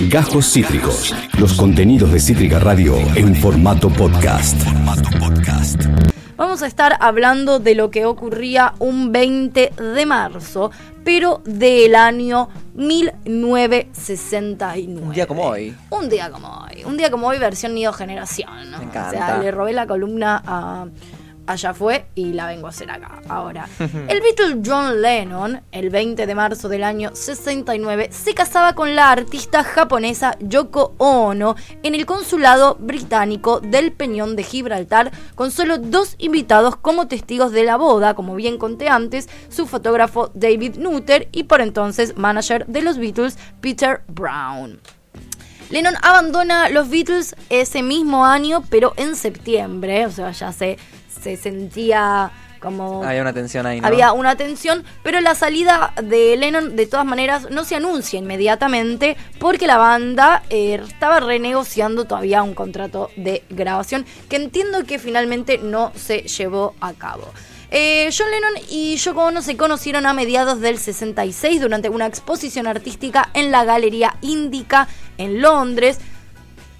Gajos Cítricos. Los contenidos de Cítrica Radio en formato podcast. Vamos a estar hablando de lo que ocurría un 20 de marzo, pero del año 1969. Un día como hoy. Un día como hoy. Un día como hoy, versión Nido Generación. ¿no? Me encanta. O sea, le robé la columna a Allá fue y la vengo a hacer acá. Ahora, el Beatle John Lennon, el 20 de marzo del año 69, se casaba con la artista japonesa Yoko Ono en el consulado británico del Peñón de Gibraltar, con solo dos invitados como testigos de la boda, como bien conté antes, su fotógrafo David Nutter y por entonces manager de los Beatles, Peter Brown. Lennon abandona los Beatles ese mismo año, pero en septiembre, o sea, ya se, se sentía como... Había una tensión ahí, ¿no? Había una tensión, pero la salida de Lennon de todas maneras no se anuncia inmediatamente porque la banda eh, estaba renegociando todavía un contrato de grabación que entiendo que finalmente no se llevó a cabo. Eh, John Lennon y Yoko Ono se conocieron a mediados del 66 durante una exposición artística en la Galería Índica en Londres.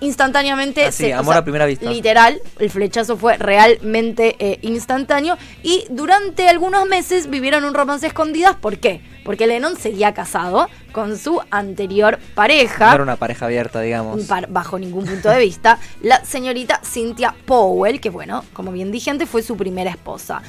Instantáneamente, Así, se- o amor sea, a primera vista. literal, el flechazo fue realmente eh, instantáneo y durante algunos meses vivieron un romance escondidas. ¿Por qué? Porque Lennon seguía casado con su anterior pareja No era una pareja abierta, digamos. bajo ningún punto de vista, la señorita Cynthia Powell, que bueno, como bien dije antes, fue su primera esposa.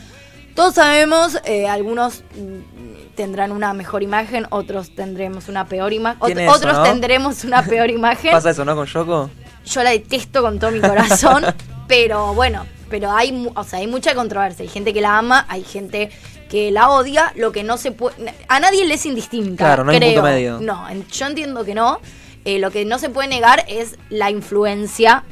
Todos sabemos, eh, algunos mm, tendrán una mejor imagen, otros tendremos una peor imagen, eso, otros ¿no? tendremos una peor imagen. ¿Pasa eso, no, con Yoko? Yo la detesto con todo mi corazón, pero bueno, pero hay, mu- o sea, hay mucha controversia. Hay gente que la ama, hay gente que la odia, lo que no se puede... A nadie le es indistinta. Claro, no hay creo. punto medio. No, yo entiendo que no. Eh, lo que no se puede negar es la influencia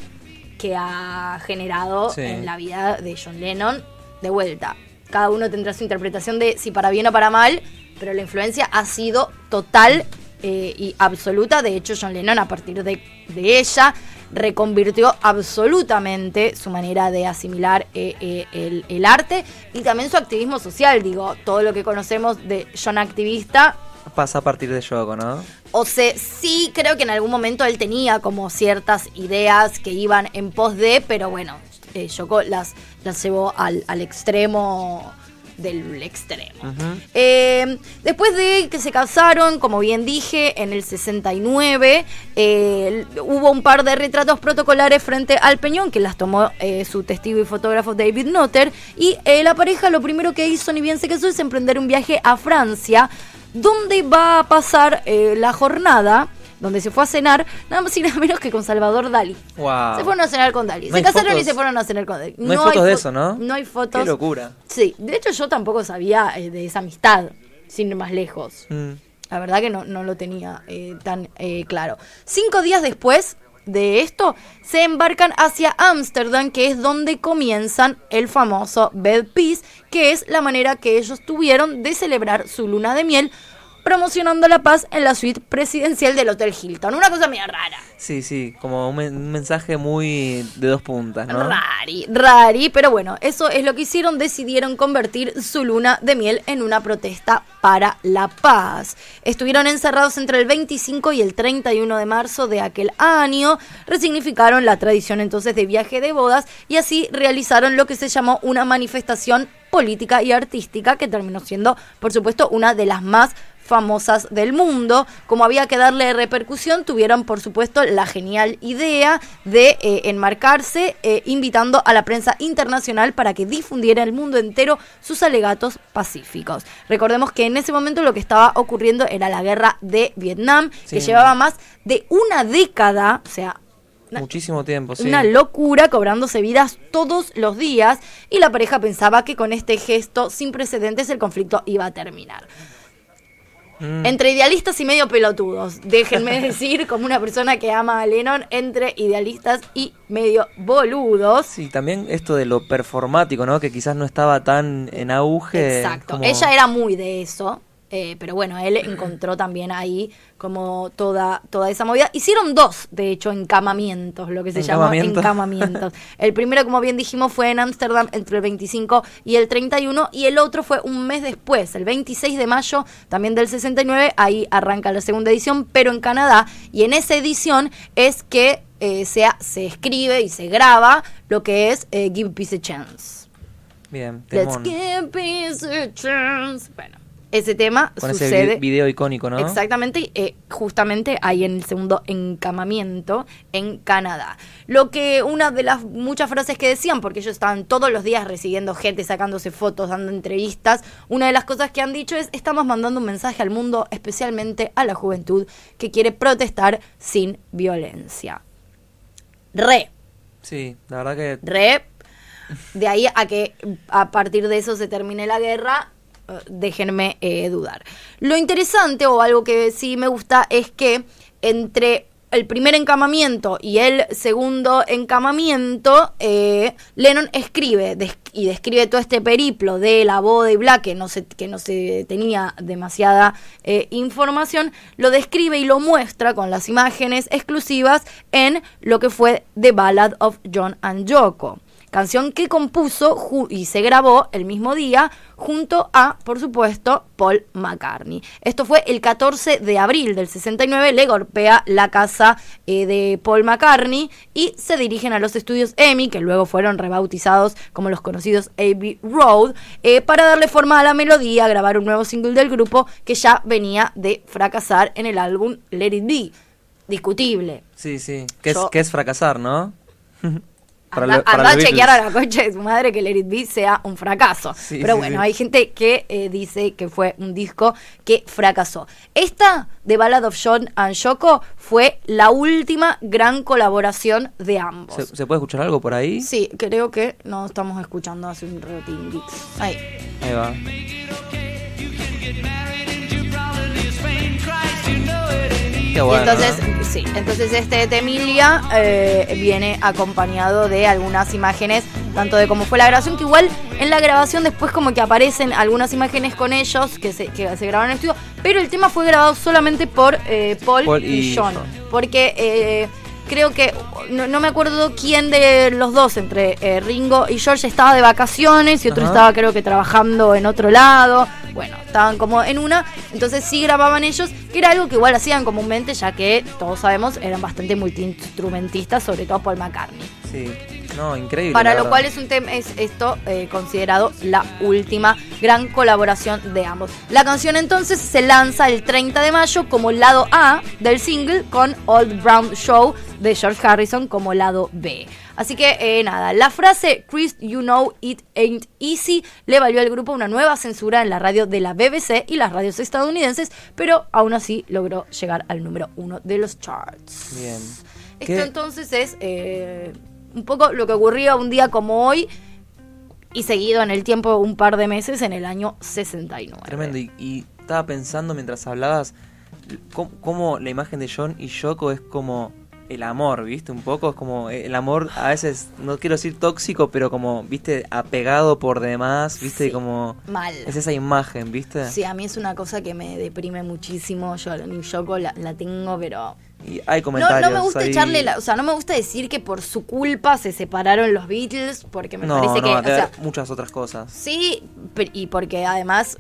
que ha generado Sí. en la vida de John Lennon de vuelta. Cada uno tendrá su interpretación de si para bien o para mal, pero la influencia ha sido total eh, y absoluta. De hecho, John Lennon, a partir de, de ella, reconvirtió absolutamente su manera de asimilar eh, eh, el, el arte y también su activismo social. Digo, todo lo que conocemos de John activista Pasa a partir de Yoko, ¿no? o sea, sí creo que en algún momento él tenía como ciertas ideas que iban en pos de, pero bueno, eh, Yoko las, las llevó al, al extremo del extremo. Eh, después de que se casaron, como bien dije, en el 69, eh, hubo un par de retratos protocolares frente al Peñón que las tomó eh, su testigo y fotógrafo David Nutter. Y la pareja lo primero que hizo, ni bien se casó, es emprender un viaje a Francia, donde va a pasar la jornada. Donde se fue a cenar, nada más y nada menos que con Salvador Dalí. Wow. Se fueron a cenar con Dalí. No se casaron y se fueron a cenar con Dalí. No hay fotos de eso, ¿no? No hay fotos. Qué locura. Sí, de hecho yo tampoco sabía eh, de esa amistad, sin ir más lejos. Mm. La verdad que no, no lo tenía eh, tan eh, claro. Cinco días después de esto, se embarcan hacia Ámsterdam, que es donde comienzan el famoso Bed Peace, que es la manera que ellos tuvieron de celebrar su luna de miel, promocionando la paz en la suite presidencial del Hotel Hilton. Una cosa media rara. Sí, sí, como un, men- un mensaje muy de dos puntas, ¿no? Rari, rari, pero bueno, eso es lo que hicieron, decidieron convertir su luna de miel en una protesta para la paz. Estuvieron encerrados entre el 25 y el 31 de marzo de aquel año, resignificaron la tradición entonces de viaje de bodas y así realizaron lo que se llamó una manifestación política y artística que terminó siendo, por supuesto, una de las más famosas del mundo. Como había que darle repercusión, tuvieron por supuesto la genial idea de eh, enmarcarse eh, invitando a la prensa internacional para que difundiera el mundo entero sus alegatos pacíficos. Recordemos que en ese momento lo que estaba ocurriendo era la guerra de Vietnam, que llevaba más de una década, o sea, Una- Muchísimo tiempo, sí. una locura cobrándose vidas todos los días y la pareja pensaba que con este gesto sin precedentes el conflicto iba a terminar. Mm. Entre idealistas y medio pelotudos, déjenme decir, como una persona que ama a Lennon, entre idealistas y medio boludos. Sí, también esto de lo performático, ¿no? Que quizás no estaba tan en auge. Exacto, como- ella era muy de eso. Eh, pero bueno, él encontró también ahí como toda, toda esa movida. Hicieron dos, de hecho, encamamientos, lo que se llama ¿Encamamiento? encamamientos. El primero, como bien dijimos, fue en Ámsterdam entre el 25 y el 31 y el otro fue un mes después, el 26 de mayo también del 69. Ahí arranca la segunda edición, pero en Canadá. Y en esa edición es que eh, se, escribe y se graba lo que es eh, Give Peace a Chance. Bien, Let's temón. give peace a chance. Bueno, ese tema Con ese sucede. vi- video icónico, ¿no? Exactamente, eh, justamente ahí en el segundo encamamiento en Canadá. Lo que una de las muchas frases que decían, porque ellos estaban todos los días recibiendo gente, sacándose fotos, dando entrevistas, una de las cosas que han dicho es, estamos mandando un mensaje al mundo, especialmente a la juventud, que quiere protestar sin violencia. Re, Sí, la verdad que re, de ahí a que a partir de eso se termine la guerra, déjenme eh, dudar. Lo interesante o algo que sí me gusta es que entre el primer encamamiento y el segundo encamamiento, eh, Lennon escribe y describe todo este periplo de la boda y bla, que no se, que no se tenía demasiada eh, información, lo describe y lo muestra con las imágenes exclusivas en lo que fue The Ballad of John and Yoko canción que compuso y se grabó el mismo día junto a, por supuesto, Paul McCartney. Esto fue el 14 de abril del 69, le golpea la casa eh, de Paul McCartney y se dirigen a los estudios EMI, que luego fueron rebautizados como los conocidos Abbey Road, eh, para darle forma a la melodía, grabar un nuevo single del grupo que ya venía de fracasar en el álbum Let It Be. Discutible. sí, sí. Que es, Yo- que es fracasar, ¿no? Anda, anda a chequear a la coche de su madre que Let It Be sea un fracaso. Sí, Pero sí, bueno, sí. hay gente que eh, dice que fue un disco que fracasó. Esta de Ballad of John and Yoko fue la última gran colaboración de ambos. ¿Se, se puede escuchar algo por ahí? Sí, creo que no estamos escuchando hace un ratín. Ahí. Ahí va. Qué Y bueno, entonces, sí, entonces este de Emilia eh, viene acompañado de algunas imágenes, tanto de cómo fue la grabación, que igual en la grabación después como que aparecen algunas imágenes con ellos que se, que se grabaron en el estudio, pero el tema fue grabado solamente por eh, Paul, Paul y, y John, John. porque eh, creo que, no, no me acuerdo quién de los dos, entre eh, Ringo y George, estaba de vacaciones y otro Ajá. estaba creo que trabajando en otro lado. Bueno, estaban como en una, entonces sí grababan ellos, que era algo que igual hacían comúnmente, ya que todos sabemos eran bastante multiinstrumentistas, sobre todo Paul McCartney. Sí. No, increíble. Para lo verdad. cual es un tema, es esto eh, considerado la última gran colaboración de ambos. La canción entonces se lanza el 30 de mayo como lado A del single con Old Brown Show de George Harrison como lado B. Así que eh, nada, la frase Chris, you know it ain't easy le valió al grupo una nueva censura en la radio de la BBC y las radios estadounidenses, pero aún así logró llegar al número uno de los charts. Bien. Esto ¿Qué- entonces es eh, un poco lo que ocurría un día como hoy y seguido en el tiempo un par de meses en el año 69. Tremendo. Y, y estaba pensando mientras hablabas cómo, cómo la imagen de John y Yoko es como el amor, ¿viste? Un poco es como el amor a veces, no quiero decir tóxico, pero como, ¿viste? Apegado por demás, ¿viste? Sí, como... mal. Es esa imagen, ¿viste? Sí, a mí es una cosa que me deprime muchísimo. Yo ni Yoko la, la tengo, pero Y hay no, comentarios no me gusta ahí- echarle, la, o sea, no me gusta decir que por su culpa se separaron los Beatles, porque me No, parece no, que, o sea, muchas otras cosas. Sí, y porque además,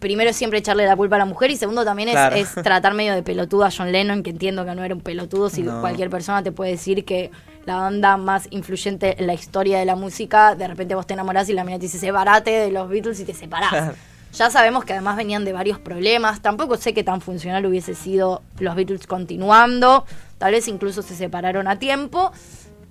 primero siempre echarle la culpa a la mujer y segundo también es, tratar medio de pelotudo a John Lennon, que entiendo que no era un pelotudo, si No. cualquier persona te puede decir que la banda más influyente en la historia de la música, de repente vos te enamorás y la mina te dice separate de los Beatles y te separás. Ya sabemos que además venían de varios problemas. Tampoco sé qué tan funcional hubiese sido los Beatles continuando. Tal vez incluso se separaron a tiempo.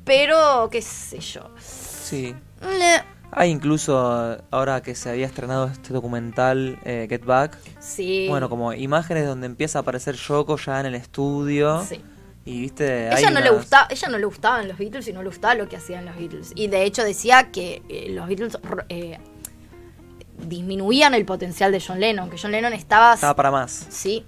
Pero, qué sé yo. Sí. Eh, Hay incluso, ahora que se había estrenado este documental, eh, Get Back, Sí. bueno, como imágenes donde empieza a aparecer Yoko ya en el estudio. Sí. Y viste, Ella no, le gustaba, ella no le gustaban los Beatles y no le gustaba lo que hacían los Beatles. Y de hecho decía que eh, los Beatles eh, disminuían el potencial de John Lennon, que John Lennon estaba... Estaba para más. Sí,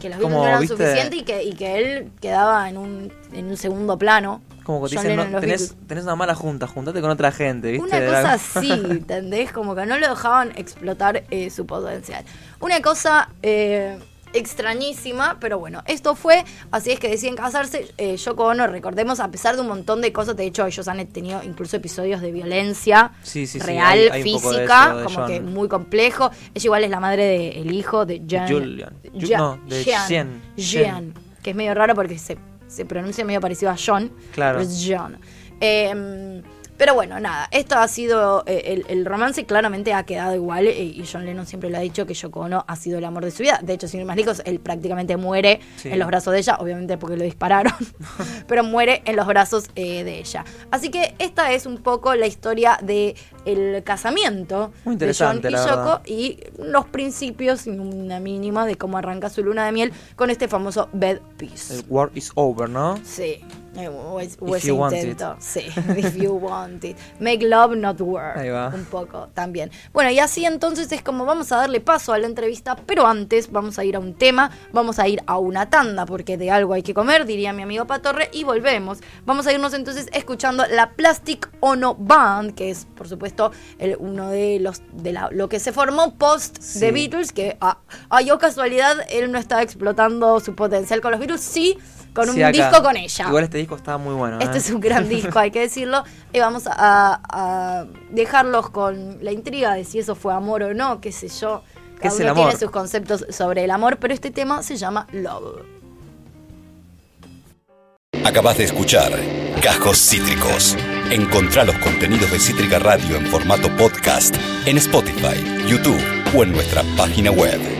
que los Beatles no eran ¿viste? suficientes y que, y que él quedaba en un, en un segundo plano. Como que te dicen, no, tenés, una mala junta, juntate con otra gente, ¿viste? Una cosa así, ¿entendés? Como que no lo dejaban explotar eh, su potencial. Una cosa eh, extrañísima, pero bueno, esto fue, así es que deciden casarse. Eh, Yoko Ono, recordemos, a pesar de un montón de cosas, de hecho ellos han tenido incluso episodios de violencia Sí, sí, sí, real, hay- hay de física, de como John. que muy complejo. Ella igual es la madre del hijo de Jan. Julian. Ju- no, de Jean. Jean. Jean, que es medio raro porque se, se pronuncia medio parecido a John. Claro. Pero es John. Eh, pero bueno, nada, esto ha sido, eh, el, el romance claramente ha quedado igual eh, y John Lennon siempre lo ha dicho que Yoko Ono ha sido el amor de su vida. De hecho, sin ir más lejos, él prácticamente muere Sí. en los brazos de ella, obviamente porque lo dispararon, pero muere en los brazos eh, de ella. Así que esta es un poco la historia de el casamiento Muy de John y Yoko y los principios, y una mínima, de cómo arranca su luna de miel con este famoso Bed Peace. El war is over, ¿no? Sí. Eh, o es- o If ese you want intento. Sí, if you want it. Make love, not war. Ahí va. Un poco también. Bueno, y así entonces es como vamos a darle paso a la entrevista, pero antes vamos a ir a un tema, vamos a ir a una tanda, porque de algo hay que comer, diría mi amigo Patorre, y volvemos. Vamos a irnos entonces escuchando la Plastic Ono Band, que es, por supuesto, el, uno de los de la- lo que se formó post Sí. de Beatles, que a, a yo casualidad él no estaba explotando su potencial con los Beatles, sí con Sí, un acá. disco con ella. Igual este disco estaba muy bueno. Este ¿eh? es un gran disco, hay que decirlo. Y vamos a, a dejarlos con la intriga de si eso fue amor o no, qué sé yo. ¿Qué Cada es el uno tiene sus conceptos sobre el amor, pero este tema se llama Love. Acabas de escuchar Cajos Cítricos. Encontrá los contenidos de Cítrica Radio en formato podcast en Spotify, YouTube o en nuestra página web.